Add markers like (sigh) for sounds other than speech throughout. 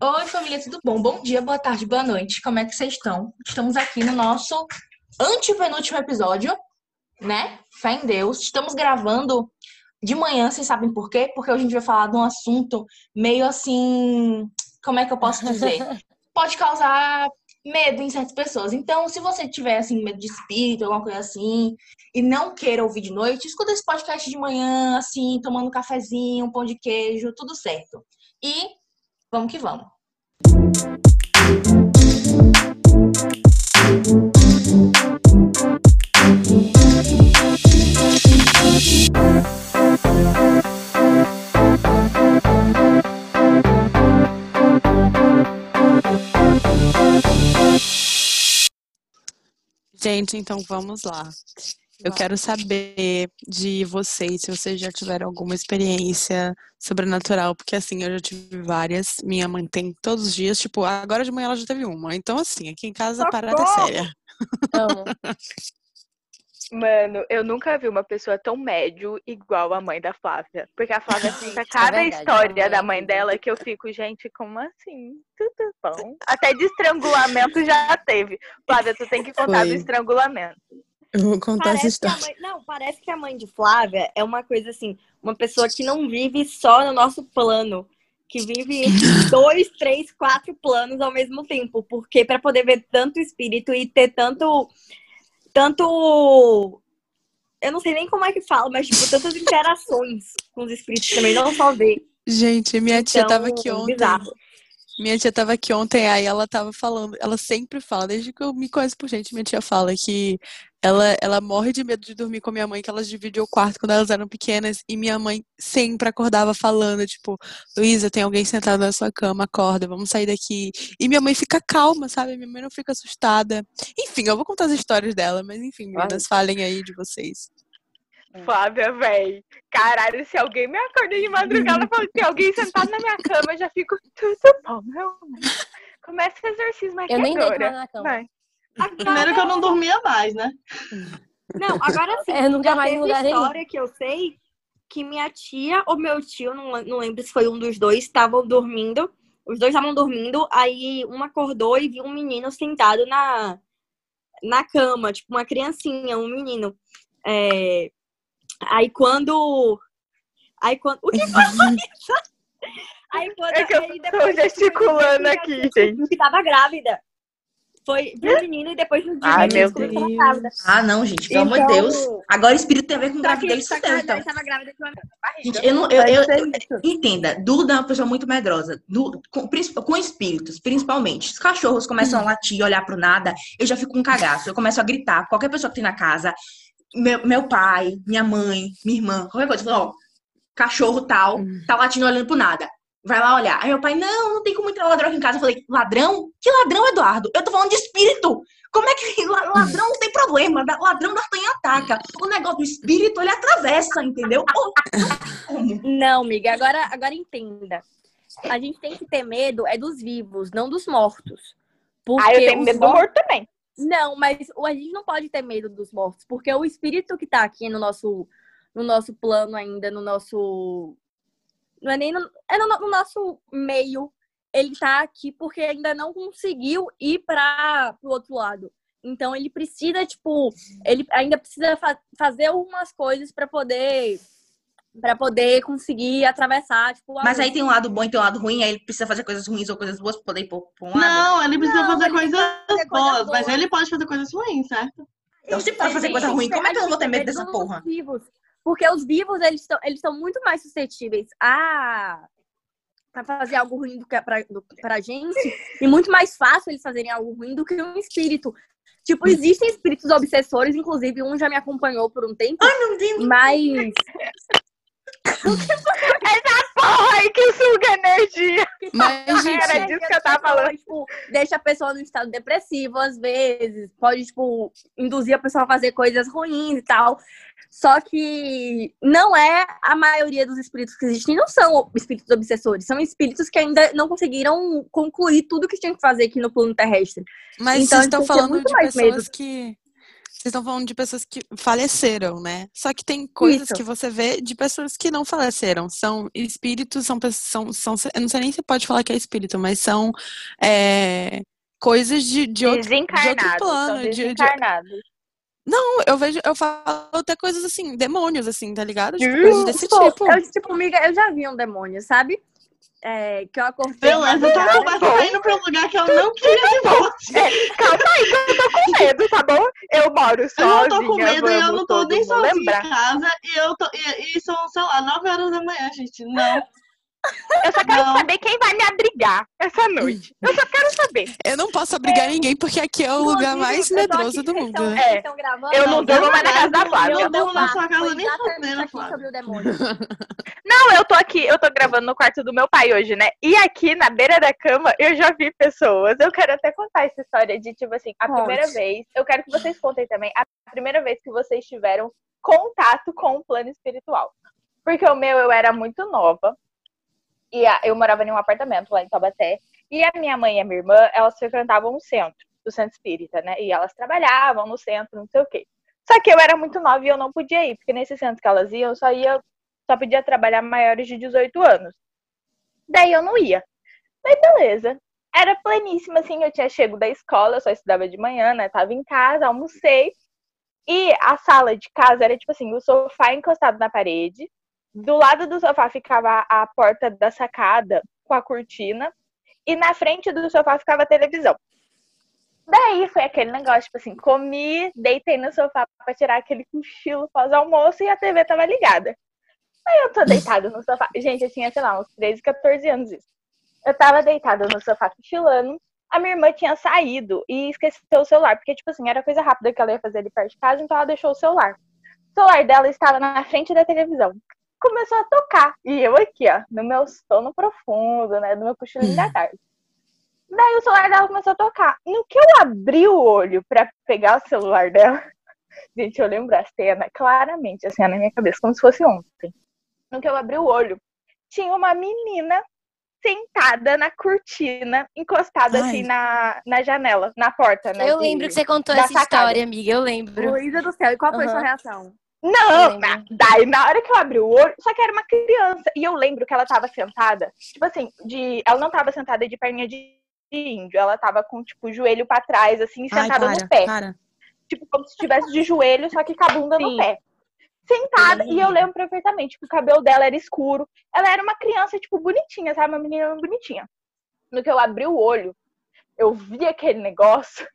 Oi, família, tudo bom? Bom dia, boa tarde, boa noite. Como é que vocês estão? Estamos aqui no nosso antepenúltimo episódio, né? Fé em Deus. Estamos gravando de manhã, vocês sabem por quê? Porque hoje a gente vai falar de um assunto meio assim. Como é que eu posso dizer? (laughs) Pode causar medo em certas pessoas. Então, se você tiver assim medo de espírito, alguma coisa assim, e não queira ouvir de noite, escuta esse podcast de manhã, assim, tomando um cafezinho, um pão de queijo, tudo certo. E vamos que vamos. Gente, então vamos lá. Eu quero saber de vocês se vocês já tiveram alguma experiência sobrenatural, porque assim, eu já tive várias. Minha mãe tem todos os dias, tipo, agora de manhã ela já teve uma. Então, assim, aqui em casa a parada é séria. Amo. (laughs) Mano, eu nunca vi uma pessoa tão médio igual a mãe da Flávia. Porque a Flávia (laughs) conta cada verdade, história da é mãe dela que eu fico, gente, como assim? Tudo bom. Até de estrangulamento já teve. Flávia, tu tem que contar do Foi. estrangulamento. Eu vou contar essa Parece que a história. mãe, não, parece que a mãe de Flávia é uma coisa assim, uma pessoa que não vive só no nosso plano, que vive em (laughs) dois, três, quatro planos ao mesmo tempo, porque para poder ver tanto espírito e ter tanto tanto eu não sei nem como é que fala, mas tipo tantas interações com os espíritos também, não só ver. Gente, minha tia Então, tava aqui ontem. bizarro. Minha tia tava aqui ontem, aí ela tava falando, ela sempre fala, desde que eu me conheço por gente, minha tia fala que ela, ela morre de medo de dormir com a minha mãe, que elas dividiam o quarto quando elas eram pequenas, e minha mãe sempre acordava falando, tipo, Luísa, tem alguém sentado na sua cama, acorda, vamos sair daqui. E minha mãe fica calma, sabe? Minha mãe não fica assustada. Enfim, eu vou contar as histórias dela, mas enfim, meninas, falem aí de vocês. Flávia, véi. Caralho, se alguém me acorda de madrugada e fala que tem alguém sentado na minha cama, eu já fico tudo bom, meu amor. Começa o exorcismo aqui Eu nem deito agora. na cama. Vai. Primeiro que eu não dormia mais, né? Não, agora sim. É, nunca mais em teve lugar nenhum. história que eu sei que minha tia ou meu tio, não, não lembro se foi um dos dois, estavam dormindo. Os dois estavam dormindo, aí um acordou e viu um menino sentado na, na cama, tipo uma criancinha, um menino. É, Aí quando. Aí quando. O que foi isso? Aí quando. É que eu aí tô depois gesticulando que aqui, gente. que tava grávida. Foi viu o menino e depois no dia Ai, meu Deus. tava grávida. Ah, não, gente, pelo amor de Então, Deus. Agora espírito tem a ver com gravidez, ela então. estava grávida de uma Gente, eu não. Eu, eu- eu- entenda, Duda é uma pessoa muito medrosa. Du- com, com espíritos, principalmente. Os cachorros começam a latir, olhar pro nada, eu já fico com um cagaço. Eu começo a gritar. Qualquer pessoa que tem na casa, meu, meu pai, minha mãe, minha irmã, qualquer coisa, fala, ó, cachorro tal, tá latindo olhando pro nada. Vai lá olhar. Aí meu pai, não, não tem como entrar ladrão aqui em casa. Eu falei, ladrão? Que ladrão, Eduardo? Eu tô falando de espírito. Como é que (laughs) la- ladrão não tem problema? Ladrão da D'Artagnan ataca. O negócio do espírito, ele atravessa, entendeu? Não, amiga, agora, agora entenda. A gente tem que ter medo é dos vivos, não dos mortos. Porque Ah, eu tenho medo do mortos- morto também. Não, mas a gente não pode ter medo dos mortos, porque o espírito que tá aqui no nosso, no nosso plano ainda, no nosso. Não é nem no, é no, no nosso meio. Ele tá aqui porque ainda não conseguiu ir para o outro lado. Então ele precisa, tipo, ele ainda precisa fa- fazer algumas coisas para poder para poder conseguir atravessar, tipo, Mas aí tem um lado bom e tem um lado ruim, aí ele precisa fazer coisas ruins ou coisas boas pra poder ir pra um lado. Não, ele precisa Não, fazer ele coisas fazer coisas boas, mas ele pode fazer coisas ruins, certo? Sempre posso A fazer coisa ruim. Como é que eu não vou ter medo dessa ter porra? os Vivos, porque os vivos, eles estão eles muito mais suscetíveis a pra fazer algo ruim do que pra, do, pra gente. E muito mais fácil eles fazerem algo ruim do que um espírito. Tipo, existem espíritos obsessores, inclusive um já me acompanhou por um tempo. Não tem Mas Porra, aí que suga energia. Mas, gente, Era disso que eu tava falando. Tipo, deixa a pessoa no estado depressivo às vezes, pode, tipo, induzir a pessoa a fazer coisas ruins e tal. Só que não é a maioria dos espíritos que existem, não são espíritos obsessores, são espíritos que ainda não conseguiram concluir tudo que tinham que fazer aqui no plano terrestre. Mas Então, vocês estão ter falando muito de mais pessoas medo. que. Vocês estão falando de pessoas que faleceram, né? Só que tem coisas Isso. que você vê de pessoas que não faleceram. São espíritos, são pessoas. São, são, eu não sei nem se pode falar que é espírito, mas são é, coisas de, de, outro, de outro Desencarnados. plano. são de- de- desencarnados. Não, eu vejo, eu falo até coisas assim, demônios, assim, tá ligado? Tipo, coisas desse Pô, tipo. Eu, tipo, amiga, eu já vi um demônio, sabe? É, que eu acordei. Beleza, tua madrugada. conversa tá indo pra um lugar que eu não queria que fosse. Calma aí, que eu tô com medo, tá bom? Eu moro Eu sozinha. não tô com medo e eu não tô nem sozinha lembrar. em casa. E, eu tô, e, e são, sei lá, 9 horas da manhã, gente. Não. Eu só quero Não. saber quem vai me abrigar essa noite. Eu só quero saber. Eu não posso abrigar ninguém porque aqui é o lugar Inclusive, mais eu medroso do mundo. tão- né? É. gravando? Eu não durmo mais na casa da Eu Flávia. não durmo na sua casa nem fudendo, aqui Flávia. sobre o demônio. (laughs) Não, eu tô aqui, eu tô gravando no quarto do meu pai hoje, né? E aqui na beira da cama eu já vi pessoas. Eu quero até contar essa história de, tipo assim, a Conte. primeira vez. Eu quero que vocês contem também a primeira vez que vocês tiveram contato com o plano espiritual. Porque o meu eu era muito nova. E a- eu morava em um apartamento lá em Taubaté. E a minha mãe e a minha irmã, elas frequentavam o centro, do centro espírita, né? E elas trabalhavam no centro, não sei o quê. Só que eu era muito nova e eu não podia ir, porque nesse centro que elas iam, eu só ia só podia trabalhar maiores de 18 anos. Daí eu não ia. Daí beleza. Era pleníssima, assim, eu tinha chego da escola, só estudava de manhã, né? Tava em casa, almocei. E a sala de casa era tipo assim, o sofá encostado na parede. Do lado do sofá ficava a porta da sacada com a cortina. E na frente do sofá ficava a televisão. Daí foi aquele negócio, tipo assim, comi, deitei no sofá pra tirar aquele cochilo pós-almoço e a TV tava ligada. Aí eu tô deitada no sofá. Gente, eu tinha, sei lá, uns 13, 14 anos isso. Eu tava deitada no sofá cochilando. A minha irmã tinha saído e esqueceu o celular. Porque, tipo assim, era coisa rápida que ela ia fazer ali perto de casa, então ela deixou o celular. O celular dela estava na frente da televisão. Começou a tocar. E eu aqui, ó, no meu sono profundo, né? No meu cochilinho da tarde. Daí o celular dela começou a tocar. No que eu abri o olho pra pegar o celular dela, (laughs) gente, eu lembro a cena claramente, assim, na minha cabeça, como se fosse ontem. No que eu abri o olho, tinha uma menina sentada na cortina, encostada Ai. assim na, na janela, na porta, né? Eu de- lembro que você contou essa sacada. história, amiga. Eu lembro. Luísa do céu, e qual foi Aham. sua reação? Não, na- daí na hora que eu abri o olho, só que era uma criança. E eu lembro que ela tava sentada, tipo assim, de. Ela não tava sentada de perninha de índio, ela tava com, tipo, o joelho pra trás, assim, Ai, sentada para, no pé. para. Tipo, como se estivesse de joelho, só que com a bunda no Sim. pé. Sentada, e eu lembro perfeitamente, tipo, o cabelo dela era escuro. Ela era uma criança, tipo, bonitinha, sabe? Uma menina bonitinha. No que eu abri o olho, eu vi aquele negócio.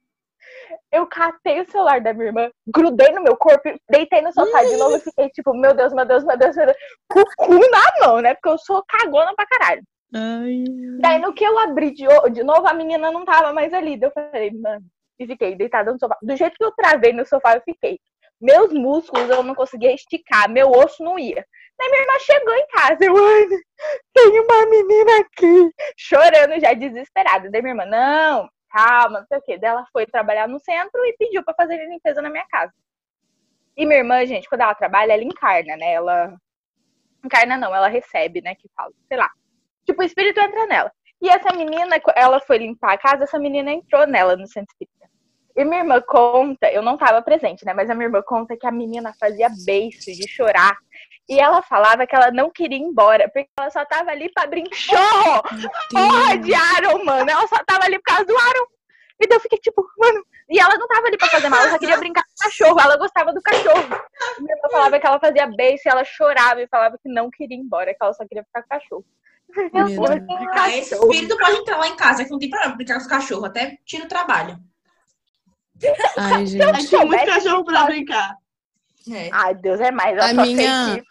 Eu catei o celular da minha irmã, grudei no meu corpo, deitei no sofá de novo e fiquei tipo, meu Deus, meu Deus, meu Deus, meu Deus, com o cu na mão, né? Porque eu sou cagona pra caralho. Ai. Daí no que eu abri de, de novo, a menina não tava mais ali. Daí eu falei, mano, e fiquei deitada no sofá. Do jeito que eu travei no sofá, eu fiquei. Meus músculos eu não conseguia esticar, meu osso não ia. Daí minha irmã chegou em casa, eu, ai, tem uma menina aqui, chorando já, desesperada. Daí minha irmã, não, calma, não sei o quê. Daí ela foi trabalhar no centro e pediu pra fazer limpeza na minha casa. E minha irmã, gente, quando ela trabalha, ela encarna, né? Ela. Encarna não, ela recebe, né? Que fala, sei lá. Tipo, o espírito entra nela. E essa menina, ela foi limpar a casa, essa menina entrou nela no centro espírita. E minha irmã conta, eu não tava presente, né? Mas a minha irmã conta que a menina fazia beiço de chorar. E ela falava que ela não queria ir embora, porque ela só tava ali pra brincar. Porra de Aaron, mano. Ela só tava ali por causa do Aaron. E daí eu fiquei tipo, mano. E ela não tava ali pra fazer mal, ela só queria brincar com o cachorro. Ela gostava do cachorro. E minha irmã falava que ela fazia beijo e ela chorava e falava que não queria ir embora, que ela só queria ficar com o cachorro. Eu falei, Meu "Meu porra Deus. de Ah, esse cachorro." espírito pode entrar lá em casa, que não tem problema brincar com os cachorros, até tira o trabalho. Ai, gente. gente tinha muito cachorro pra brincar. É. Ai, Deus é mais. Eu A só minha-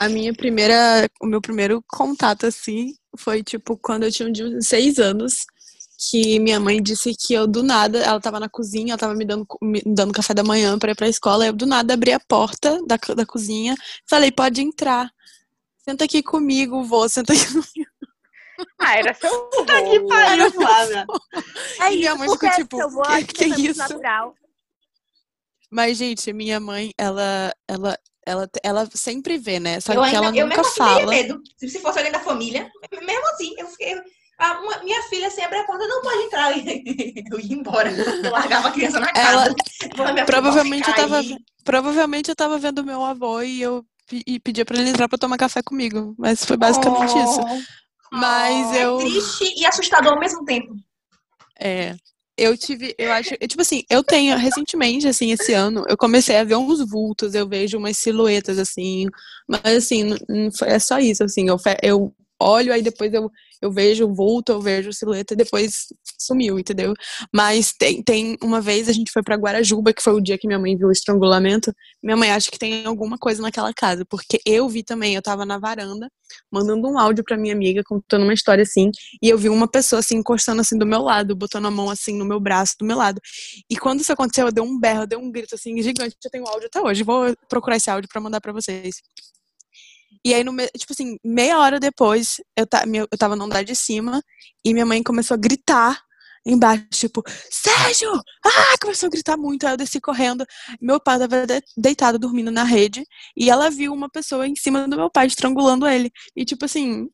A minha primeira, o meu primeiro contato, assim, foi, tipo, quando eu tinha uns seis anos, que minha mãe disse que eu, do nada, ela tava na cozinha, ela tava me dando, me dando café da manhã pra ir pra escola, eu, do nada, abri a porta da, da cozinha, falei, pode entrar. Senta aqui comigo, vô, senta aqui (laughs) comigo. Ah, era seu (laughs) Puta que vô. pariu, Flávia. É E minha isso, mãe ficou tipo, seu avô "Que- acha que foi muito isso?" Natural. Mas, gente, minha mãe, ela, ela, ela, ela sempre vê, né? Só eu que ainda, ela eu nunca mesmo assim fala. medo. Se se fosse alguém da família, mesmo assim, eu fiquei. a- uma- minha filha sempre a porta, não pode entrar. (laughs) Eu ia embora. Eu largava a criança na casa. Ela- Provavelmente eu tava, provavelmente eu tava vendo meu avô e eu e pedia pra ele entrar pra tomar café comigo. Mas foi basicamente isso. Mas eu. Triste e assustador ao mesmo tempo. É. Eu tive, eu acho, eu, tipo assim, eu tenho recentemente, assim, esse ano, eu comecei a ver uns vultos, eu vejo umas silhuetas, assim, mas assim, não- não foi- é só isso, assim, eu, eu olho, aí depois eu, eu vejo o vulto, eu vejo silhueta e depois sumiu, entendeu? Mas tem, tem uma vez a gente foi pra Guarajuba, que foi o dia que minha mãe viu o estrangulamento, minha mãe acha que tem alguma coisa naquela casa, porque eu vi também, eu tava na varanda, mandando um áudio pra minha amiga, contando uma história assim, e eu vi uma pessoa assim encostando assim do meu lado, botando a mão assim no meu braço, do meu lado. E quando isso aconteceu, eu dei um berro, eu dei um grito assim gigante. Eu tenho áudio até hoje. Vou procurar esse áudio pra mandar pra vocês. E aí, no tipo assim, meia hora depois, eu, ta, eu tava no andar de cima e minha mãe começou a gritar embaixo, tipo, Sérgio! Ah! Começou a gritar muito. Aí eu desci correndo. Meu pai tava de- deitado, dormindo na rede. E ela viu uma pessoa em cima do meu pai, estrangulando ele. E tipo assim,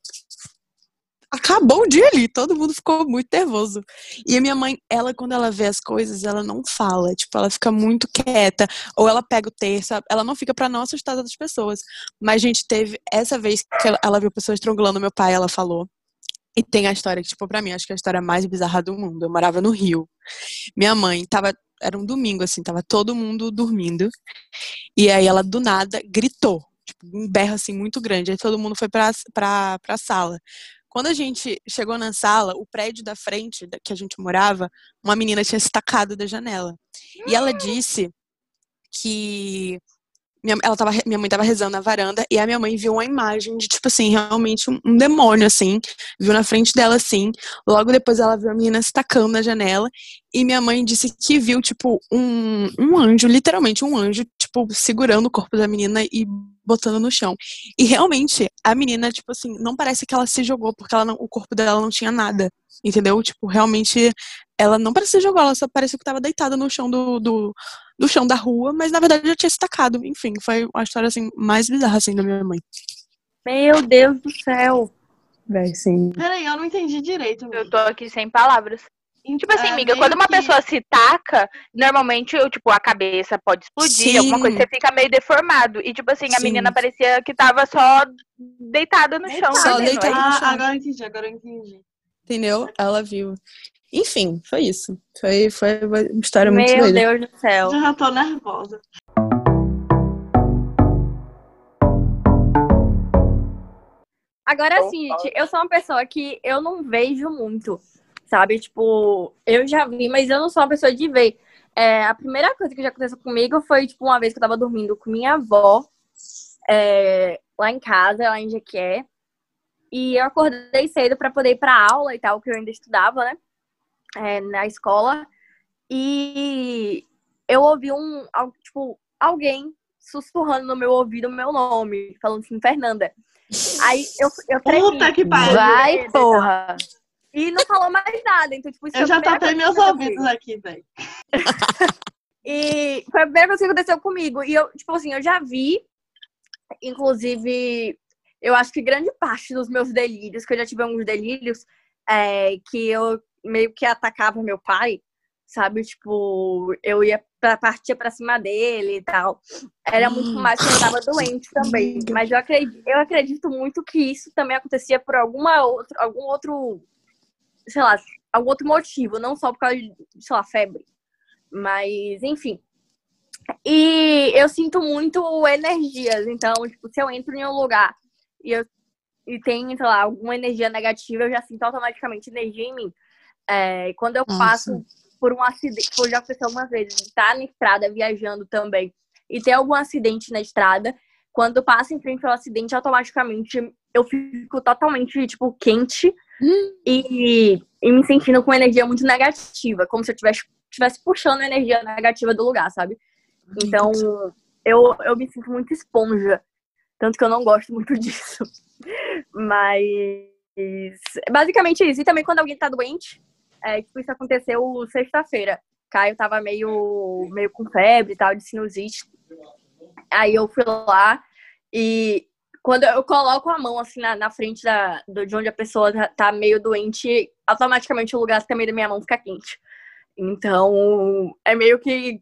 acabou o dia ali, todo mundo ficou muito nervoso. E a minha mãe, ela, quando ela vê as coisas, ela não fala, tipo, ela fica muito quieta, ou ela pega o terço, ela não fica pra não assustar outras pessoas. Mas, gente, teve essa vez que ela, ela viu pessoas estrangulando meu pai, ela falou. E tem a história que, tipo, pra mim, acho que é a história mais bizarra do mundo. Eu morava no Rio. Minha mãe tava. Era um domingo, assim, tava todo mundo dormindo. E aí ela, do nada, gritou. Tipo, um berro, assim, muito grande. Aí todo mundo foi pra, pra, pra sala. Quando a gente chegou na sala, o prédio da frente que a gente morava, uma menina tinha se tacado da janela. E ela disse que minha, ela tava, minha mãe tava rezando na varanda e a minha mãe viu uma imagem de, tipo assim, realmente um, um demônio, assim. Viu na frente dela, assim. Logo depois ela viu a menina se tacando na janela. E minha mãe disse que viu, tipo, um, um anjo, literalmente um anjo, tipo, segurando o corpo da menina e botando no chão. E realmente, a menina, tipo assim, não parece que ela se jogou, porque ela não- o corpo dela não tinha nada. Entendeu? Tipo, realmente, ela não parece que se jogou, ela só parecia que tava deitada no chão do, do, do chão da rua, mas na verdade já tinha se tacado. Enfim, foi uma história, assim, mais bizarra, assim, da minha mãe. Meu Deus do céu. Véi, sim. Peraí, eu não entendi direito. Eu tô aqui sem palavras. Tipo assim, É, amiga, meio quando uma que- pessoa se taca, normalmente, eu, tipo, a cabeça pode explodir, alguma coisa, Sim. você fica meio deformado. E, tipo assim, a Sim. menina parecia que tava só deitada no chão. Só deitada. No chão. Ah, agora eu entendi, agora eu entendi. Entendeu? Ela viu. Enfim, foi isso. Foi, foi uma história muito Meu doida. Deus do céu. Já tô nervosa. Agora sim, gente, eu sou uma pessoa que eu não vejo muito, sabe? Tipo, eu já vi, mas eu não sou uma pessoa de ver. É, a primeira coisa que já aconteceu comigo foi, tipo, uma vez que eu tava dormindo com minha avó, é, lá em casa, lá em Jequié. E eu acordei cedo pra poder ir pra aula e tal, que eu ainda estudava, né? É, na escola. E eu ouvi um, tipo, alguém sussurrando no meu ouvido o meu nome, falando assim, Fernanda. Aí eu, eu tremi. Puta que pariu. Vai, porra! E não falou mais nada. Então, tipo, isso Eu já tapei meus ouvidos aqui, velho. (laughs) E foi a primeira coisa que aconteceu comigo. E eu, tipo assim, eu já vi, inclusive, eu acho que grande parte dos meus delírios, que eu já tive alguns delírios, é, que eu meio que atacava meu pai, sabe? Tipo, eu ia pra, partia pra cima dele e tal. Era muito Hum. mais que eu tava doente também. Mas eu acredito, eu acredito muito que isso também acontecia por alguma outra, algum outro, sei lá, algum outro motivo, não só por causa de, sei lá, febre. Mas, enfim. E eu sinto muito energias. Então, tipo, se eu entro em um lugar e, eu, e tem, sei lá, alguma energia negativa, eu já sinto automaticamente energia em mim. É, quando eu Nossa. passo por um acidente, tipo, já aconteceu uma vez, de estar na estrada viajando também, e ter algum acidente na estrada, quando eu passo em frente ao acidente, automaticamente eu fico totalmente, tipo, quente Hum. e, e me sentindo com energia muito negativa, como se eu estivesse tivesse puxando a energia negativa do lugar, sabe? Então, eu, eu me sinto muito esponja. Tanto que eu não gosto muito (laughs) disso. Mas. Basicamente isso. E também quando alguém tá doente, é, tipo, isso aconteceu sexta-feira. Caio tava meio, meio com febre e tal, de sinusite. Aí eu fui lá e quando eu coloco a mão assim na, na frente da, de onde a pessoa tá, tá meio doente, automaticamente o lugar também da minha mão fica quente. Então, é meio que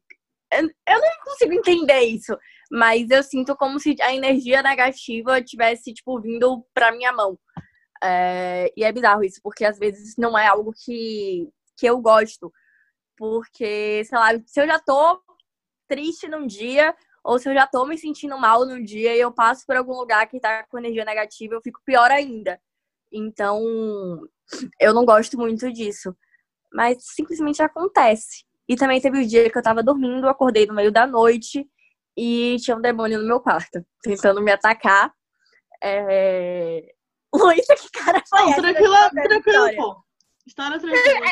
eu não consigo entender isso. Mas eu sinto como se a energia negativa tivesse, tipo, vindo pra minha mão. É, e é bizarro isso, porque às vezes não é algo que, que eu gosto. Porque, sei lá, se eu já tô triste num dia, ou se eu já tô me sentindo mal num dia e eu passo por algum lugar que tá com energia negativa, eu fico pior ainda. Então, eu não gosto muito disso. Mas simplesmente acontece. E também teve o um dia que eu tava dormindo, acordei no meio da noite e tinha um demônio no meu quarto, tentando me atacar. É... (laughs) Luísa, que cara foi Não, essa tranquila, história? pô. História tranquila.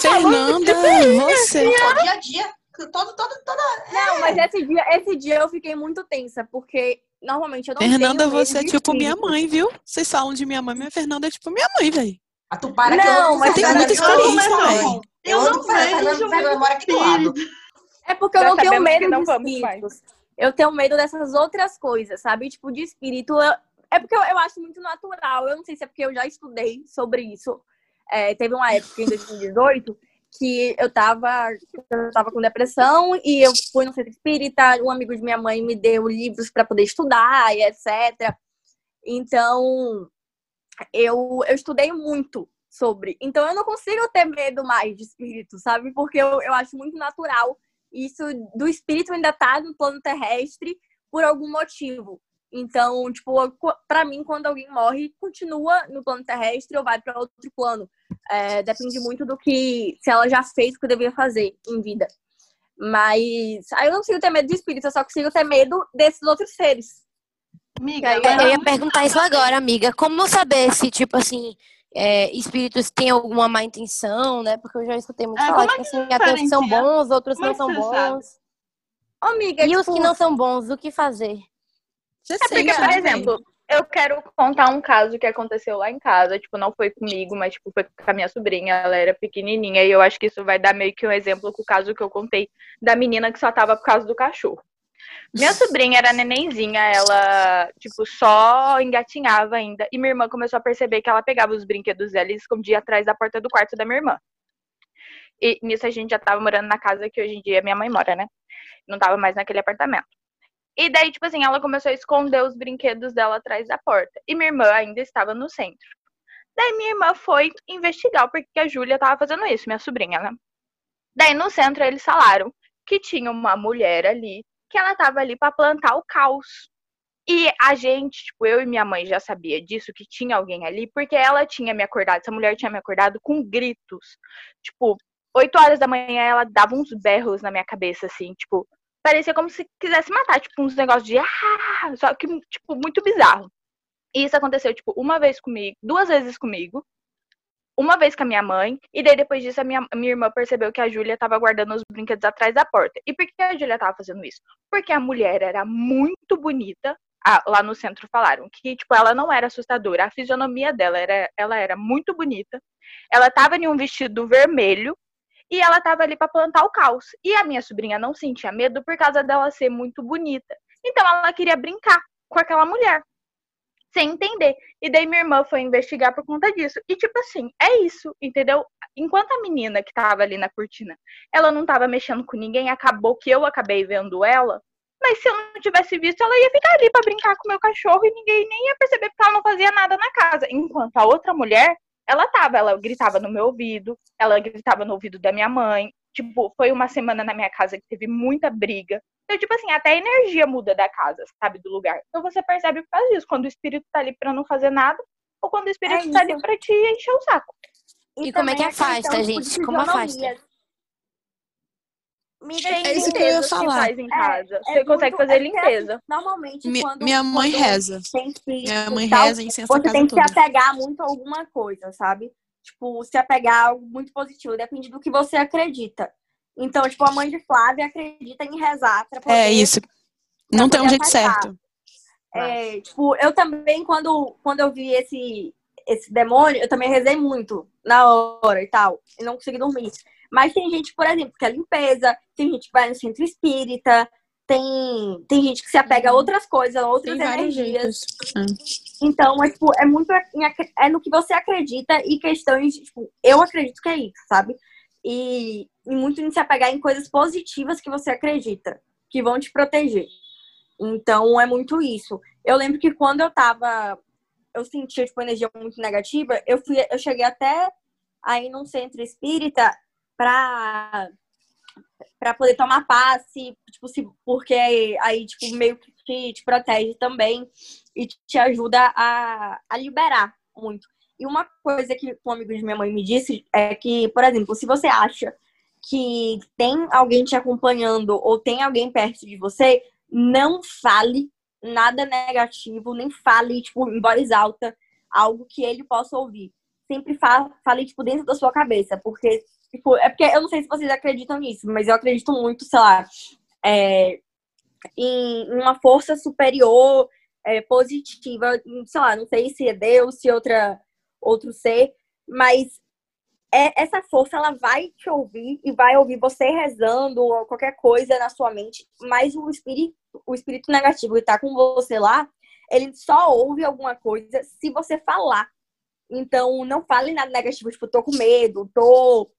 Fernanda, você. É dia a dia. Todo, todo, toda. Não, mas esse dia, esse dia eu fiquei muito tensa, porque normalmente eu não Fernanda, você é de tipo minha espírito. mãe, viu? Vocês falam de minha mãe, minha Fernanda é tipo minha mãe, velho. A tu para que Não, eu mas tem muita experiência, não, velho. Eu Eu não vejo mora aqui do lado. É porque eu Já não tenho medo não de vamos espíritos. Eu tenho medo dessas outras coisas, sabe? Tipo, de espírito. eu- É porque eu, eu acho muito natural. Eu não sei se é porque eu já estudei sobre isso. É, teve uma época em 2018 que eu tava, eu tava com depressão e eu fui no centro espírita. Um amigo de minha mãe me deu livros para poder estudar e etc. Então, eu, eu estudei muito sobre. Então, eu não consigo ter medo mais de espírito, sabe? Porque eu, eu acho muito natural isso do espírito ainda tá no plano terrestre por algum motivo. Então, tipo, pra mim, quando alguém morre, continua no plano terrestre ou vai para outro plano. É, depende muito do que, se ela já fez o que devia fazer em vida. Mas aí eu não consigo ter medo de espírito, eu só consigo ter medo desses outros seres. Amiga, Eu Eu ia perguntar isso agora, amiga. Como saber se, tipo assim, é, espíritos têm alguma má intenção, né? Porque eu já escutei muito É, falar que é que assim, até os que são bons, outros Como é não que são sabe? bons. Ô, amiga, E os tipo, que não são bons, o que fazer? Você É porque, por exemplo, eu quero contar um caso que aconteceu lá em casa. Tipo, não foi comigo, mas tipo, foi com a minha sobrinha. Ela era pequenininha. E eu acho que isso vai dar meio que um exemplo com o caso que eu contei da menina que só tava por causa do cachorro. Minha sobrinha era nenenzinha, ela, tipo, só engatinhava ainda. E minha irmã começou a perceber que ela pegava os brinquedos dela e escondia atrás da porta do quarto da minha irmã. E nisso a gente já tava morando na casa que hoje em dia minha mãe mora, né? Não tava mais naquele apartamento. E daí, tipo assim, ela começou a esconder os brinquedos dela atrás da porta. E minha irmã ainda estava no centro. Daí minha irmã foi investigar o porquê que a Júlia tava fazendo isso, minha sobrinha, né? Daí no centro eles falaram que tinha uma mulher ali, que ela tava ali pra plantar o caos. E a gente, tipo, eu e minha mãe já sabia disso, que tinha alguém ali, porque ela tinha me acordado, essa mulher tinha me acordado com gritos. Tipo, 8 horas da manhã ela dava uns berros na minha cabeça, assim, tipo, parecia como se quisesse matar, tipo, uns negócios de ah, só que, tipo, muito bizarro. E isso aconteceu, tipo, uma vez comigo, duas vezes comigo, uma vez com a minha mãe, e daí depois disso a minha, minha irmã percebeu que a Júlia tava guardando os brinquedos atrás da porta. E por que a Júlia tava fazendo isso? Porque a mulher era muito bonita. Ah, lá no centro falaram que, tipo, ela não era assustadora. A fisionomia dela era, ela era muito bonita. Ela tava em um vestido vermelho e ela tava ali pra plantar o caos. E a minha sobrinha não sentia medo por causa dela ser muito bonita. Então ela queria brincar com aquela mulher. Sem entender. E daí minha irmã foi investigar por conta disso. E tipo assim, é isso, entendeu? Enquanto a menina que tava ali na cortina, ela não tava mexendo com ninguém, acabou que eu acabei vendo ela. Mas se eu não tivesse visto, ela ia ficar ali pra brincar com o meu cachorro e ninguém nem ia perceber porque ela não fazia nada na casa. Enquanto a outra mulher, ela tava, ela gritava no meu ouvido, ela gritava no ouvido da minha mãe. Tipo, foi uma semana na minha casa que teve muita briga. Então, tipo assim, até a energia muda da casa, sabe, do lugar. Então você percebe por causa disso, quando o espírito tá ali pra não fazer nada, ou quando o espírito É tá ali pra te encher o saco. E como é que a afasta, gente? Como afasta? Tem É isso que eu ia falar. faz em casa. é você consegue muito- fazer é limpeza. assim, Normalmente, Mi- quando. minha mãe quando reza. Tem Minha mãe tal, reza incensa você casa tem que toda. se apegar muito a alguma coisa, sabe? Tipo, se apegar a algo muito positivo, depende do que você acredita. Então, tipo, a mãe de Flávia acredita em rezar pra poder. É isso. Não tem um jeito afastar. certo. É, tipo, eu também, quando, quando eu vi esse, esse demônio, eu também rezei muito na hora e tal. E não consegui dormir. Mas tem gente, por exemplo, que é limpeza, tem gente que vai no centro espírita, tem, tem gente que se apega a outras coisas, a outras Tem energias. jeitos. Então, é, tipo, é muito é no que você acredita e questões, tipo, eu acredito que é isso, sabe? e, e muito em se apegar em coisas positivas que você acredita, que vão te proteger. Então é muito isso. Eu lembro que quando eu tava, eu sentia tipo energia muito negativa, eu fui, eu cheguei até aí num centro espírita para para poder tomar passe, tipo, se, porque aí, tipo, meio que te, te protege também e te ajuda a, a liberar muito. E uma coisa que um amigo de minha mãe me disse é que, por exemplo, se você acha que tem alguém te acompanhando ou tem alguém perto de você, não fale nada negativo, nem fale, tipo, em voz alta, algo que ele possa ouvir. Sempre fale tipo, dentro da sua cabeça, porque, tipo, é porque eu não sei se vocês acreditam nisso, mas eu acredito muito, sei lá, é, em uma força superior, é, positiva, sei lá, não sei se é Deus, se é outra outro ser, mas é, essa força ela vai te ouvir e vai ouvir você rezando ou qualquer coisa na sua mente, mas o espírito, o espírito negativo que está com você lá, ele só ouve alguma coisa se você falar. Então, não fale nada negativo, tipo, tô com medo, tô,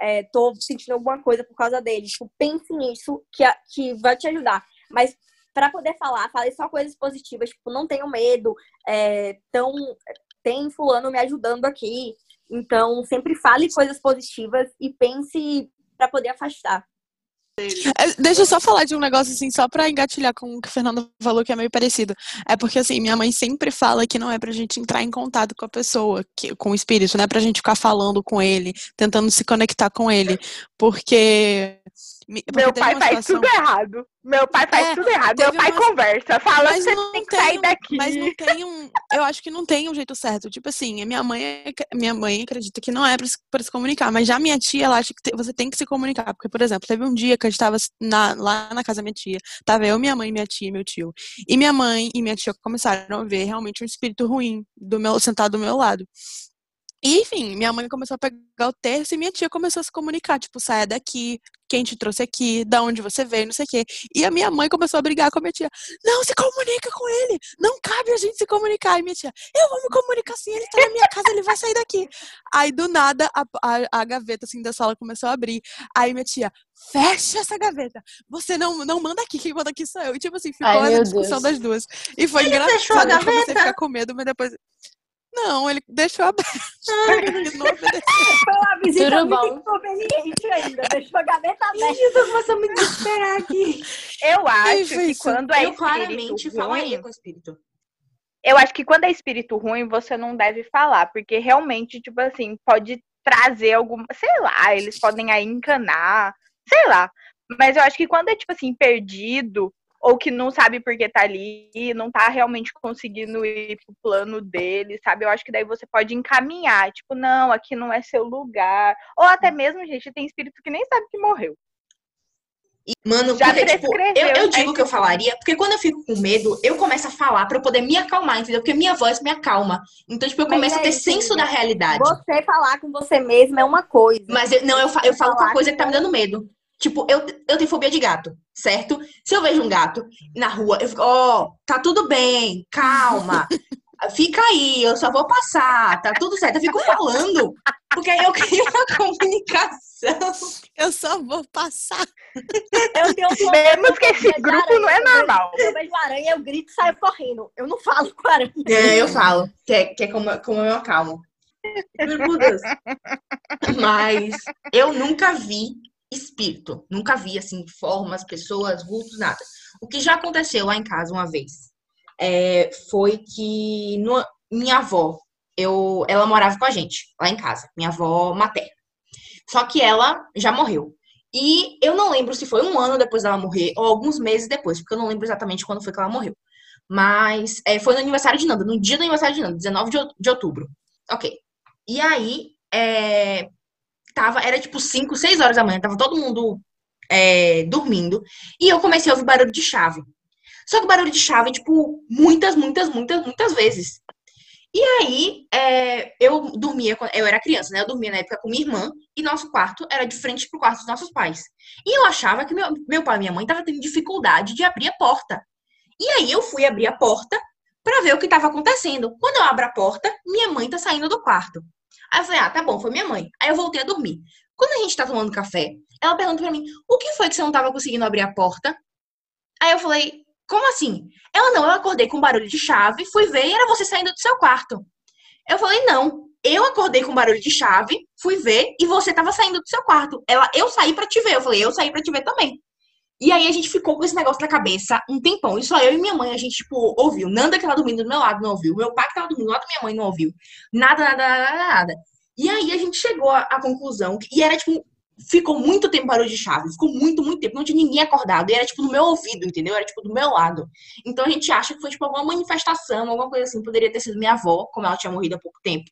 é, tô sentindo alguma coisa por causa dele. Tipo, pense nisso que, que vai te ajudar. Mas para poder falar, fale só coisas positivas, tipo, não tenho medo, é, tão, tem fulano me ajudando aqui. Então, sempre fale coisas positivas e pense para poder afastar. É, deixa eu só falar de um negócio assim, só pra engatilhar com o que o Fernando falou, que é meio parecido. É porque, assim, minha mãe sempre fala que não é pra gente entrar em contato com a pessoa, que, com o espírito, não é pra gente ficar falando com ele, tentando se conectar com ele. Porque meu pai faz tudo errado. Meu pai faz é, tudo errado. Meu pai uma... conversa, fala que você tem que sair daqui. Mas não tem um. Eu acho que não tem um jeito certo. Tipo assim, a minha mãe, minha mãe acredita que não é pra se, pra se comunicar. Mas já minha tia, ela acha que te, você tem que se comunicar. Porque, por exemplo, teve um dia que a gente tava na, lá na casa da minha tia. Tava eu, minha mãe, minha tia e meu tio. E minha mãe e minha tia começaram a ver realmente um espírito ruim do meu, sentado do meu lado. E, enfim, minha mãe começou a pegar o terço e minha tia começou a se comunicar, tipo, saia daqui, quem te trouxe aqui, da onde você veio, não sei o quê. E a minha mãe começou a brigar com a minha tia. Não se comunica com ele! Não cabe a gente se comunicar. E minha tia, eu vou me comunicar assim, ele tá na minha casa, ele vai sair daqui. Aí, do nada, a, a, a gaveta, assim, da sala começou a abrir. Aí minha tia, fecha essa gaveta. Você não, não manda aqui, quem manda aqui sou eu. E, tipo assim, ficou Ai, a discussão Deus. das duas. E foi ele engraçado. Fechou a gaveta. Eu comecei a ficar com medo, mas depois... Não, ele deixou aberto. (laughs) ele não obedeceu. Foi uma visita Tudo muito inconveniente ainda. Deixou a gaveta aberta. Começando a me desesperar aqui. Eu acho que quando é Eu claramente ruim, falaria com o espírito. Eu acho que quando é espírito ruim, você não deve falar. Porque realmente, tipo assim, pode trazer alguma... Sei lá, eles podem aí encanar. Sei lá. Mas eu acho que quando é, tipo assim, perdido ou que não sabe por que tá ali, não tá realmente conseguindo ir pro plano dele, sabe? Eu acho que daí você pode encaminhar, tipo, não, aqui não é seu lugar. Ou até mesmo, gente, tem espírito que nem sabe que morreu. Mano, Já porque, tipo, eu, eu digo que eu falaria, porque quando eu fico com medo, eu começo a falar para poder me acalmar, entendeu? Porque minha voz me acalma. Então, tipo, eu começo a ter senso da realidade. Você falar com você mesmo é uma coisa. Mas eu, não, eu, eu falo com a coisa que tá me dando medo. Tipo, eu, eu tenho fobia de gato, certo? Se eu vejo um gato na rua, eu fico, ó, oh, tá tudo bem, calma. (laughs) Fica aí, eu só vou passar, tá tudo certo. Eu fico falando, porque aí eu crio uma comunicação. Eu só vou passar. Eu tenho um Mesmo que esse grupo não é normal. Eu vejo aranha, eu grito e saio correndo. Eu não falo com aranha. É, eu falo, que é, que é como, como eu acalmo. (laughs) Mas eu nunca vi espírito. Nunca vi, assim, formas, pessoas, vultos, nada. O que já aconteceu lá em casa uma vez é, foi que no, minha avó, eu, ela morava com a gente lá em casa, minha avó materna. Só que ela já morreu. E eu não lembro se foi um ano depois dela morrer ou alguns meses depois, porque eu não lembro exatamente quando foi que ela morreu. Mas é, foi no aniversário de Nanda, no dia do aniversário de Nanda, 19 de, outubro. Ok. E aí, é, tava, era tipo 5, 6 horas da manhã, tava todo mundo é, dormindo, e eu comecei a ouvir barulho de chave. Só que barulho de chave, tipo, muitas, muitas, muitas, muitas vezes. E aí, é, eu dormia, eu era criança, né? Eu dormia na época com minha irmã, e nosso quarto era de frente pro quarto dos nossos pais. E eu achava que meu, meu pai e minha mãe estavam tendo dificuldade de abrir a porta. E aí eu fui abrir a porta para ver o que estava acontecendo. Quando eu abro a porta, minha mãe tá saindo do quarto. Aí eu falei, ah, tá bom, foi minha mãe. Aí eu voltei a dormir. Quando a gente tá tomando café, ela pergunta pra mim: o que foi que você não tava conseguindo abrir a porta? Aí eu falei: como assim? Ela não, eu acordei com barulho de chave, fui ver e era você saindo do seu quarto. Eu falei: não, eu acordei com barulho de chave, fui ver e você tava saindo do seu quarto. Ela, eu saí pra te ver. Eu falei: eu saí pra te ver também. E aí a gente ficou com esse negócio na cabeça um tempão. E só eu e minha mãe, a gente, tipo, ouviu. Nanda que tava dormindo do meu lado não ouviu. Meu pai que tava dormindo do lado da minha mãe não ouviu. Nada, nada, nada, nada. E aí a gente chegou à, conclusão. E era, tipo, ficou muito tempo barulho de chave. Ficou muito, muito tempo. Não tinha ninguém acordado. E era, tipo, no meu ouvido, entendeu? Era, tipo, do meu lado. Então a gente acha que foi, tipo, alguma manifestação, alguma coisa assim. Poderia ter sido minha avó, como ela tinha morrido há pouco tempo.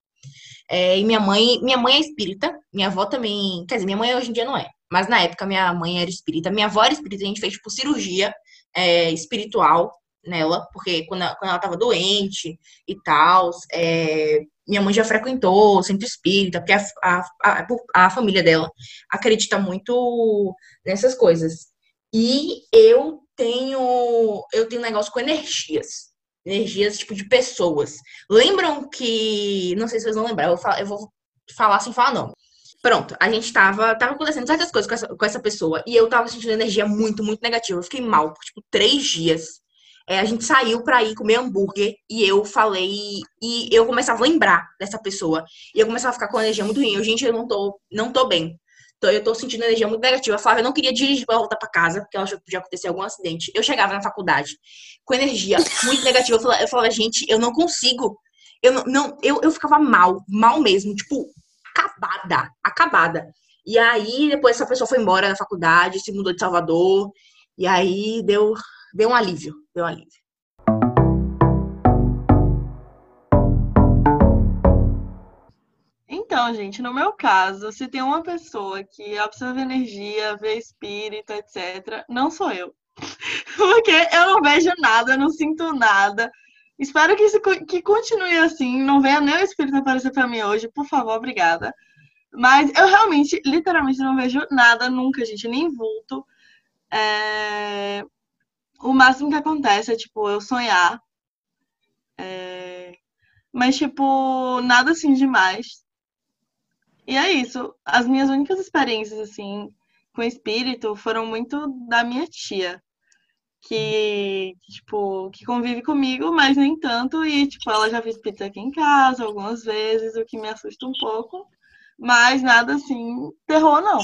É, e minha mãe, minha mãe é espírita, minha avó também, quer dizer, minha mãe hoje em dia não é, mas na época minha mãe era espírita, minha avó era espírita, a gente fez tipo cirurgia é, espiritual nela, porque quando ela, quando ela tava doente e tal, é, minha mãe já frequentou o centro espírita, porque a, a, a, a família dela acredita muito nessas coisas. E eu tenho, eu tenho um negócio com energias energias tipo de pessoas. Lembram que. Não sei se vocês vão lembrar, eu eu vou falar sem falar nome. Pronto, a gente tava, tava acontecendo certas coisas com essa, com essa pessoa e eu tava sentindo energia muito, muito negativa. Eu fiquei mal por tipo três dias. É, a gente saiu pra ir comer hambúrguer e eu falei. E eu começava a lembrar dessa pessoa. E eu começava a ficar com energia muito ruim. Eu, gente, eu não tô, não tô bem. Então eu tô sentindo energia muito negativa. A Flávia não queria dirigir pra voltar pra casa, porque ela achou que podia acontecer algum acidente. Eu chegava na faculdade com energia muito negativa. Eu falava, eu falava, gente, eu não consigo. Eu não, não eu, eu ficava mal, mal mesmo, tipo, acabada, acabada. E aí, depois essa pessoa foi embora da faculdade, se mudou de Salvador, e aí deu, deu um alívio, deu um alívio. Então, gente, no meu caso, se tem uma pessoa que absorve energia, vê espírito, etc., não sou eu. (laughs) Porque eu não vejo nada, não sinto nada. Espero que isso que continue assim. Não venha nem o espírito aparecer pra mim hoje, por favor, obrigada. Mas eu realmente, literalmente, não vejo nada nunca, gente, nem vulto. É, O máximo que acontece é, tipo, eu sonhar. É, Mas, tipo, nada assim demais. E é isso. As minhas únicas experiências, assim, com espírito foram muito da minha tia. Que, tipo, que convive comigo, mas nem tanto. E, tipo, ela já fez pizza aqui em casa algumas vezes, o que me assusta um pouco. Mas nada assim, terror não.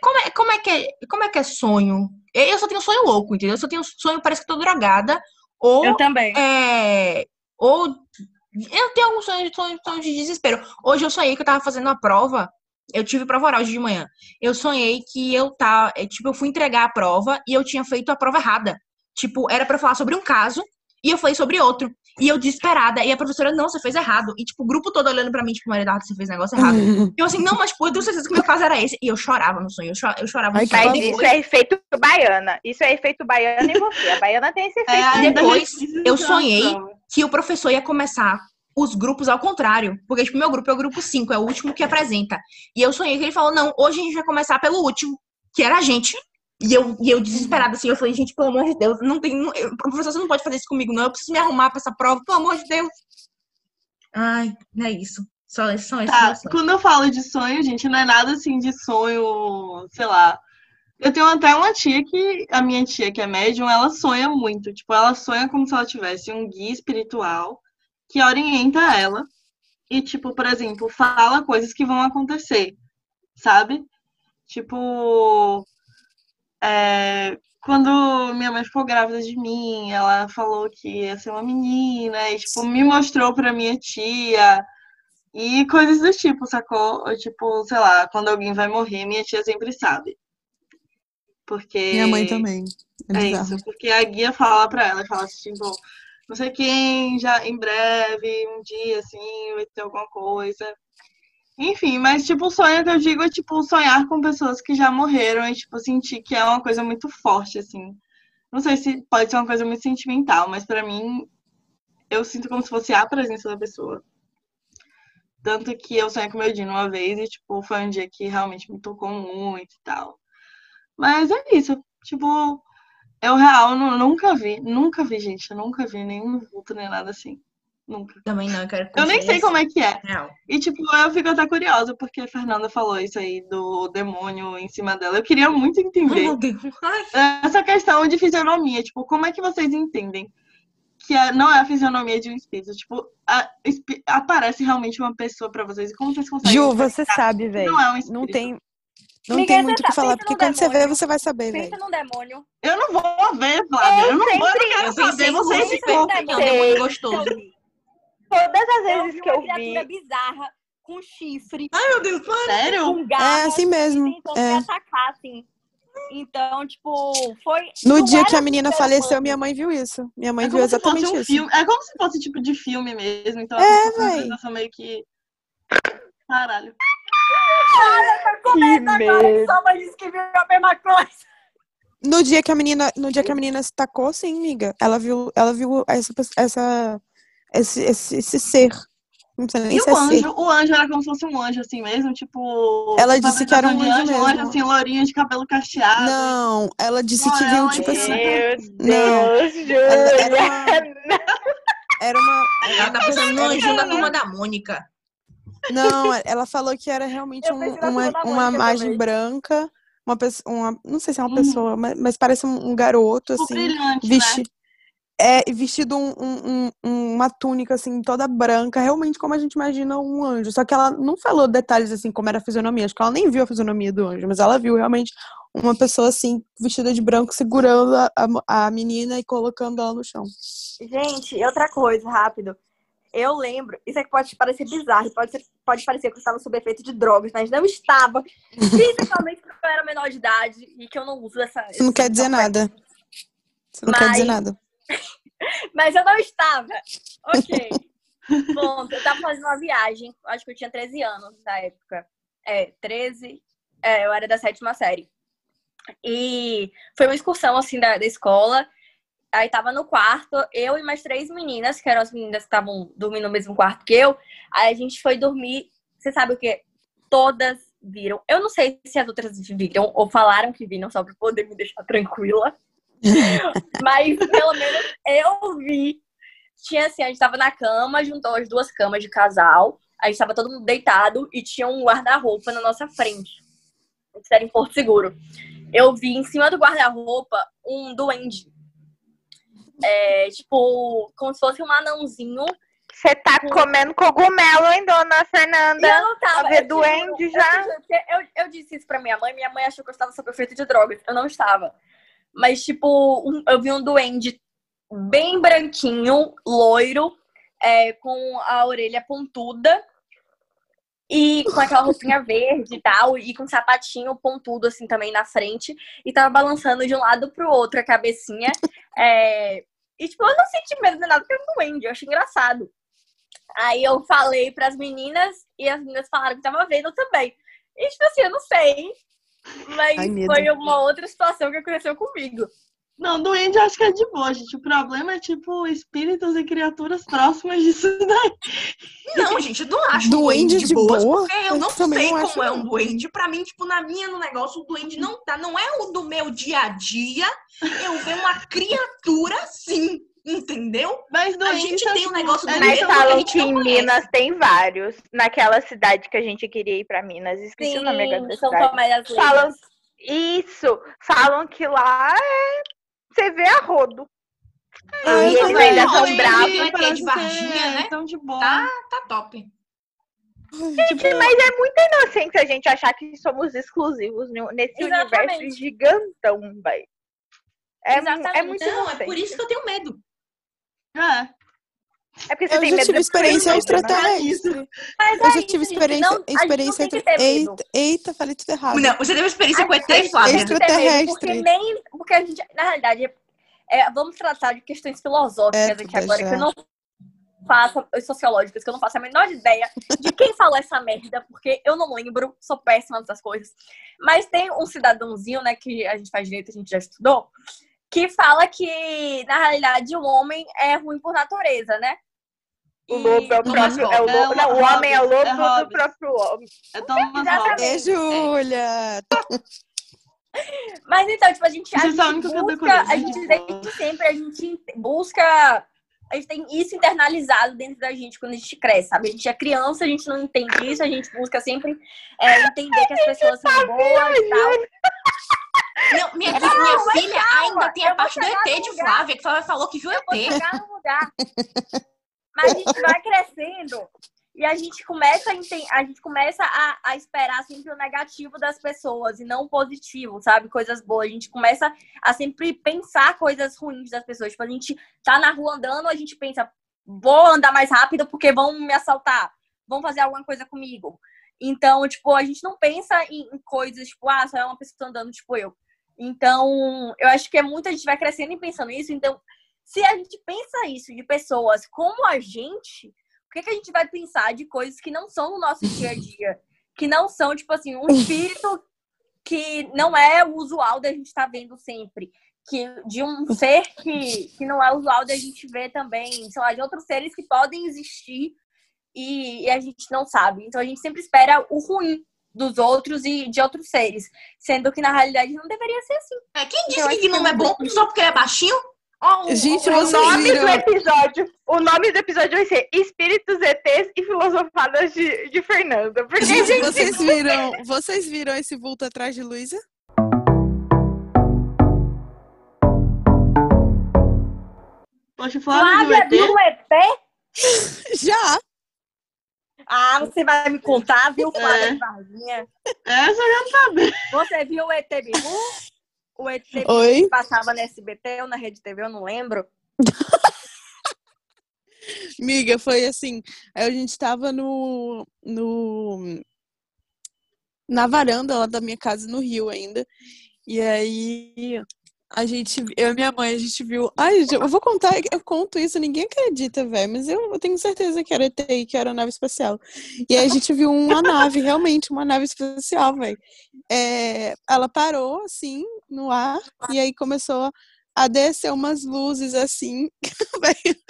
Como é, como, é que é, como é que é sonho? Eu só tenho sonho louco, entendeu? Eu só tenho sonho, parece que tô drogada. Ou Eu também. É, ou eu tenho alguns sonhos, sonhos, sonhos de desespero. Hoje eu sonhei que eu tava fazendo a prova. Eu tive prova oral hoje de manhã. Eu sonhei que eu tava, é, tipo, eu fui entregar a prova e eu tinha feito a prova errada. Tipo, era pra eu falar sobre um caso e eu falei sobre outro. E eu desesperada. E a professora, não, você fez errado. E, tipo, o grupo todo olhando pra mim, tipo, Maria Eduarda, você fez negócio errado. E (laughs) eu assim, não, mas, pô, eu tenho certeza que o meu caso era esse. E eu chorava no sonho. Eu, cho- eu chorava no sonho. Mas pavor. isso é efeito baiana. Isso é efeito baiana em você. A baiana tem esse efeito. É, depois eu sonhei que o professor ia começar os grupos ao contrário. Porque, tipo, meu grupo é o grupo 5, é o último que apresenta. E eu sonhei que ele falou, não, hoje a gente vai começar pelo último, que era a gente. E eu, e eu desesperada, assim, eu falei, gente, pelo amor de Deus, não tem. Não, eu- professor, você não pode fazer isso comigo, não. Eu preciso me arrumar pra essa prova, pelo amor de Deus. Ai, não é isso. Só são esses Tá, meus sonhos. quando eu falo de sonho, gente, não é nada assim de sonho, sei lá. Eu tenho até uma tia que, a minha tia que é médium, ela sonha muito. Tipo, ela sonha como se ela tivesse um guia espiritual que orienta ela. E, tipo, por exemplo, fala coisas que vão acontecer, sabe? Tipo, é, quando minha mãe ficou grávida de mim, ela falou que ia ser uma menina, e, tipo, me mostrou pra minha tia. E coisas do tipo, sacou? Ou, tipo, sei lá, quando alguém vai morrer, minha tia sempre sabe. Porque. Minha mãe também. É É isso, porque a guia fala pra ela, fala assim, tipo, não sei quem, já em breve, um dia, assim, vai ter alguma coisa. Enfim, mas, tipo, o sonho que eu digo é, tipo, sonhar com pessoas que já morreram e, tipo, sentir que é uma coisa muito forte, assim. Não sei se pode ser uma coisa muito sentimental, mas pra mim, eu sinto como se fosse a presença da pessoa. Tanto que eu sonhei com meu Dino uma vez e, tipo, foi um dia que realmente me tocou muito e tal. Mas é isso. Tipo, eu real nu- nunca vi, nunca vi, gente. Eu nunca vi nenhum vulto nem nada assim. Nunca. Também não, eu quero Eu nem sei como é que é. Real. E, tipo, eu fico até curiosa porque a Fernanda falou isso aí do demônio em cima dela. Eu queria muito entender Meu Deus. Ai, essa questão de fisionomia. Tipo, como é que vocês entendem que a- não é a fisionomia de um espírito? Tipo, a- espi- aparece realmente uma pessoa pra vocês. E como vocês conseguem Ju, você sabe, que velho. não é um espírito? Não tem, não Ninguém tem muito o que falar, porque quando você vê, demônio. você vai saber, velho. Pensa num demônio. Eu não vou ver, Flávia. Eu, não vou, eu não quero Eu saber. Vocês Lucifer, ficam. que é um Sei. demônio gostoso. Todas as Eu vezes vi que uma eu criatura vi. bizarra, com chifre, Ai, meu Deus, para. Sério? com É garras, assim mesmo. tentando me É. atacar, assim. Então, tipo, foi. No não dia que a menina faleceu, humano. minha mãe viu isso. Minha mãe É viu se exatamente um isso. filme. É como se fosse tipo de filme mesmo. Então, É, essa foi uma véi. Sensação meio que. Caralho. Que medo. Sua mãe disse que viu a mesma coisa. No dia que a menina, no dia que a menina se tacou, sim, amiga. Ela viu, ela viu essa, essa esse, esse, esse ser. Não sei nem E se o é ser. anjo? O anjo era como se fosse um anjo assim mesmo, tipo. Ela tipo, disse que era um anjo Um anjo mesmo. assim, lourinho de cabelo cacheado. Não, ela disse que Não, viu, tipo é- assim. Meu Deus, Ela era uma. Era uma. (laughs) Ela tá pensando no anjo da turma da Mônica. Não, ela falou que era realmente um- uma, uma imagem branca, uma pessoa, uma, não sei se é uma Uhum. pessoa, mas, mas parece um, garoto, Tipo, assim, brilhante, vesti né? é, vestido um, um- um- uma túnica, assim, toda branca, realmente como a gente imagina um anjo. Só que ela não falou detalhes, assim, como era a fisionomia. Acho que ela nem viu a fisionomia do anjo, mas ela viu realmente uma pessoa, assim, vestida de branco, segurando a, a, a menina e colocando ela no chão. Gente, e outra coisa, rápido. Eu lembro, isso aqui pode parecer bizarro, pode, ser, pode parecer que eu estava sob efeito de drogas, mas não estava. Principalmente porque eu era menor de idade e que eu não uso essa. Isso não quer dizer nada. Isso não quer dizer Mas- nada. (laughs) Mas eu não estava. Ok. Ponto. Eu tava fazendo uma viagem, acho que eu tinha 13 anos na época. É, 13. É, eu era da sétima série. E foi uma excursão, assim, da, da escola. Aí tava no quarto, eu e mais três meninas, que eram as meninas que estavam dormindo no mesmo quarto que eu. Aí a gente foi dormir. Você sabe o que? Todas viram. Eu não sei se as outras viram ou falaram que viram, só pra poder me deixar tranquila. (laughs) Mas pelo menos eu vi. Tinha assim, a gente tava na cama, juntou as duas camas de casal. A gente tava todo mundo deitado e tinha um guarda-roupa na nossa frente. Isso era em Porto Seguro. Eu vi em cima do guarda-roupa um duende. É, tipo, como se fosse um anãozinho. Você tá comendo cogumelo, hein, dona E Fernanda? eu não tava. Eu duende eu já? porque Eu, eu disse isso pra minha mãe, minha mãe achou que eu estava sob efeito de drogas. Eu não estava. Mas, tipo, um- eu vi um duende bem branquinho, loiro, é, com a orelha pontuda e com aquela roupinha verde e tal, e com um sapatinho pontudo assim também na frente, e tava balançando de um lado pro outro a cabecinha. é, E, tipo, eu não senti medo de nada, porque era um duende, eu achei engraçado. Aí eu falei pras meninas e as meninas falaram que tava vendo também. E, tipo assim, eu não sei. Mas Ai, foi uma outra situação que aconteceu comigo. Não, doente eu acho que é de boa, gente. O problema é, tipo, espíritos e criaturas próximas disso (laughs) daí. Não, gente, eu não acho Duende duende de boas, boa? porque eu Eu não sei não como é um duende. Pra mim, tipo, na minha no negócio, o duende não tá. Não é o do meu dia a dia. Eu ver uma (laughs) criatura assim, entendeu? Mas A gente é, tem o tipo, negócio do Mas falam que em. Minas tem vários. Naquela cidade que a gente queria ir pra Minas. Esqueci o nome agora da São cidade. Tomé das Falam, isso, falam que lá é. Você vê a rodo. Ah, e eles ainda Não, são bravos. parece de Varginha, ser né? Tão de boa. Tá, tá top. Gente, mas é muita inocência a gente achar que somos exclusivos nesse Exatamente. universo gigantão, velho. É, é muito Não, é inocente. por isso que eu tenho medo. É. É porque você Eu tem já medo tive experiência coisa, né? extraterrestre. Mas Eu já isso, tive experiência, não- a gente não experiência tem extra... que ter medo. Eita, eita, falei tudo errado. Não, você teve experiência com A ET, gente tem Flávia? Extraterrestre. Porque nem. Porque a gente, na realidade, é, vamos tratar de questões filosóficas É, aqui agora, já. que eu não faço, sociológicas, que eu não faço a menor ideia de quem falou essa merda, porque eu não lembro, sou péssima nessas coisas. Mas tem um cidadãozinho, né, que a gente faz direito, a gente já estudou, que fala que, na realidade, o homem é ruim por natureza, né? O lobo é o Thomas próprio. É o, lobo, É não, o homem é o é lobo do Hobbes. próprio homem. É Thomas Exatamente. É, Júlia! Mas então, tipo, a gente, a é gente eu busca, decorei, a gente. desde sempre, a gente busca a gente tem isso internalizado dentro da gente quando a gente cresce, sabe? A gente é criança, a gente não entende isso, a gente busca sempre é, entender que as pessoas são boas e tal. Não, minha, Não, minha filha calma, ainda tem eu a vou parte do ET de. Flávia, que Flávia falou que viu Eu vou ET. chegar no lugar. Mas a gente vai crescendo e a gente começa a, a, gente começa a, a esperar sempre o negativo das pessoas e não o positivo, sabe? Coisas boas. A gente começa a sempre pensar coisas ruins das pessoas. Tipo, a gente tá na rua andando, a gente pensa, vou andar mais rápido porque vão me assaltar, vão fazer alguma coisa comigo. Então, tipo, a gente não pensa em, em coisas, tipo, ah, só é uma pessoa andando, tipo eu. Então, eu acho que é muito, a gente vai crescendo e pensando isso. Então, se a gente pensa isso de pessoas como a gente, o que, que a gente vai pensar de coisas que não são no nosso dia a dia? Que não são, tipo assim, um espírito que não é o usual da gente estar vendo sempre. Que, de um ser que, que não é usual da gente ver também, sei lá, de outros seres que podem existir e, e a gente não sabe. Então a gente sempre espera o ruim dos outros e de outros seres. Sendo que na realidade não deveria ser assim. É, quem disse Eu acho que que é é bom só porque ele é baixinho? Ó, o- Gente, o- O nome viram? do episódio, o nome do episódio vai ser Espíritos, ETs e Filosofadas de, de Fernanda. Porque, Gente, gente, vocês viram, vocês viram esse vulto atrás de Luísa? Poxa, Flávia viu Flávia ET? viu o ET? Já! Ah, você vai me contar, viu, Flávia É. Varginha? Essa eu não sabia. Você viu o ET Bilu? O ET Oi? passava na SBT ou na Rede TV, eu não lembro. (laughs) Miga, foi assim. aí A gente tava no, no. Na varanda lá da minha casa no Rio ainda. E aí a gente, eu e minha mãe, a gente viu. Ai, gente, eu vou contar, eu conto isso, ninguém acredita, velho. Mas eu, tenho certeza que era ET, que era nave espacial. E aí a gente viu uma nave, realmente, uma nave espacial, velho. É, ela parou assim no ar e aí começou a descer umas luzes assim. (laughs)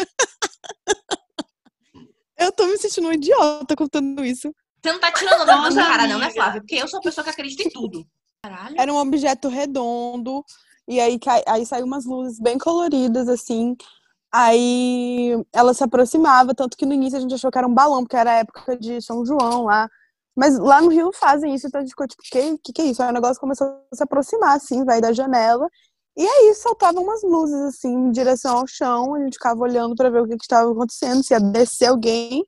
Eu tô me sentindo um idiota contando isso. Você não tá tirando da Nossa, minha cara, não, né. Flávia? Porque eu sou uma pessoa que acredita em tudo. Caralho. Era um objeto redondo, e aí, cai- aí saiu umas luzes bem coloridas, assim. Aí ela se aproximava, tanto que no início a gente achou que era um balão, porque era a época de São João lá. Mas lá no Rio fazem isso, então a gente ficou tipo, que, que que é isso? Aí o negócio começou a se aproximar, assim, vai da janela. E aí saltavam umas luzes, assim, em direção ao chão. A gente ficava olhando pra ver o que que estava acontecendo, se ia descer alguém.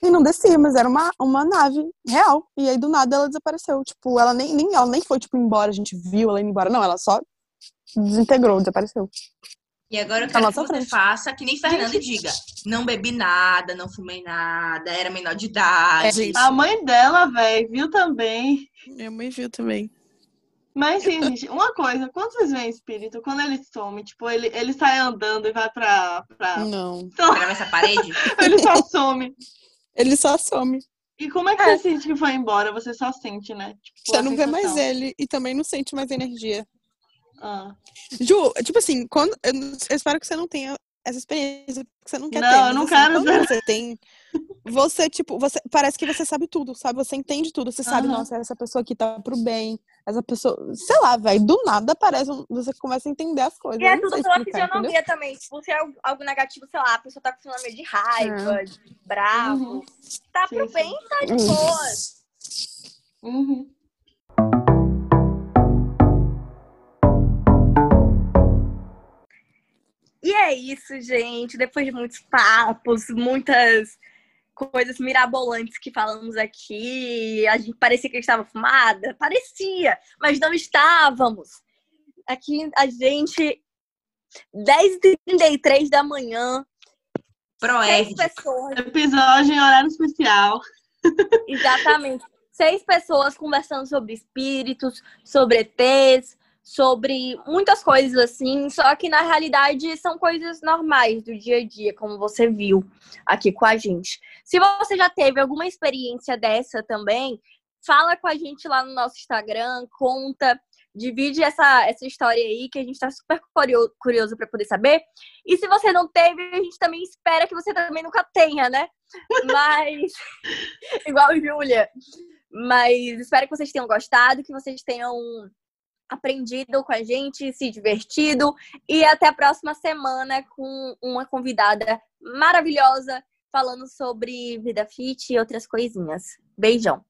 E não descia, mas era uma, uma nave real. E aí, do nada, ela desapareceu. Tipo, ela nem, nem, ela nem foi, tipo, embora, a gente viu ela indo embora. Não, ela só desintegrou, desapareceu. E agora eu Na quero que você frente. faça que nem Fernanda e diga. Não bebi nada, não fumei nada, era menor de idade. É. A mãe dela, velho, viu também. Minha mãe viu também. Mas, sim, gente, uma coisa, quando vocês veem espírito, quando ele some, tipo, ele, ele sai andando e vai pra. pra... Não. Atravessa a parede. (laughs) Ele só some. Ele só some. E como é que você sente que foi embora? Você só sente, né? Tipo, Você não vê mais sensação. ele e também não sente mais energia. Ah. Ju, tipo assim, quando, eu, não- eu espero que você não tenha essa experiência, porque você não quer Não, ter. eu mas, não assim, quero Quando você tem, você, tipo, você parece que você sabe tudo, sabe? Você entende tudo. Você sabe, Aham. nossa, essa pessoa aqui tá pro bem. Essa pessoa, sei lá, velho, do nada aparece, um- você começa a entender as coisas. E Eu é não tudo pela fisionomia também. Tipo, se é algo- negativo, sei lá, a pessoa tá com fisionomia de raiva, de bravo. Uhum. Tá Sim, pro sim. bem, tá de boas. Uhum. É isso, gente. Depois de muitos papos, muitas coisas mirabolantes que falamos aqui, a gente parecia que estava fumada, parecia, mas não estávamos. Aqui a gente 10h33 da manhã, Proerd. pessoas Episódio em horário especial. Exatamente. Seis pessoas conversando sobre espíritos, sobre ETs, sobre muitas coisas assim, só que na realidade são coisas normais do dia a dia, como você viu aqui com a gente. Se você já teve alguma experiência dessa também, fala com a gente lá no nosso Instagram, conta, divide essa, essa história aí, que a gente tá super curio- curioso para poder saber. E se você não teve, a gente também espera que você também nunca tenha, né? Mas (laughs) igual Júlia. Mas espero que vocês tenham gostado, que vocês tenham aprendido com a gente, se divertido. E até a próxima semana com uma convidada maravilhosa falando sobre vida fit e outras coisinhas. Beijão!